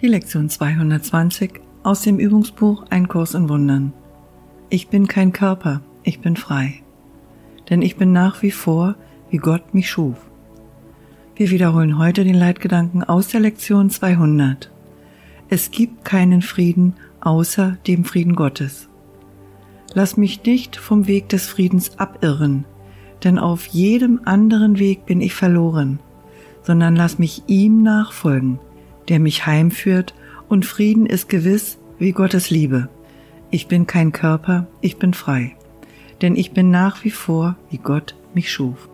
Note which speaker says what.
Speaker 1: Die Lektion 220 aus dem Übungsbuch Ein Kurs in Wundern. Ich bin kein Körper, ich bin frei. Denn ich bin nach wie vor, wie Gott mich schuf. Wir wiederholen heute den Leitgedanken aus der Lektion 200. Es gibt keinen Frieden außer dem Frieden Gottes. Lass mich nicht vom Weg des Friedens abirren, denn auf jedem anderen Weg bin ich verloren, sondern lass mich ihm nachfolgen, der mich heimführt, und Frieden ist gewiss wie Gottes Liebe. Ich bin kein Körper, ich bin frei, denn ich bin nach wie vor, wie Gott mich schuf.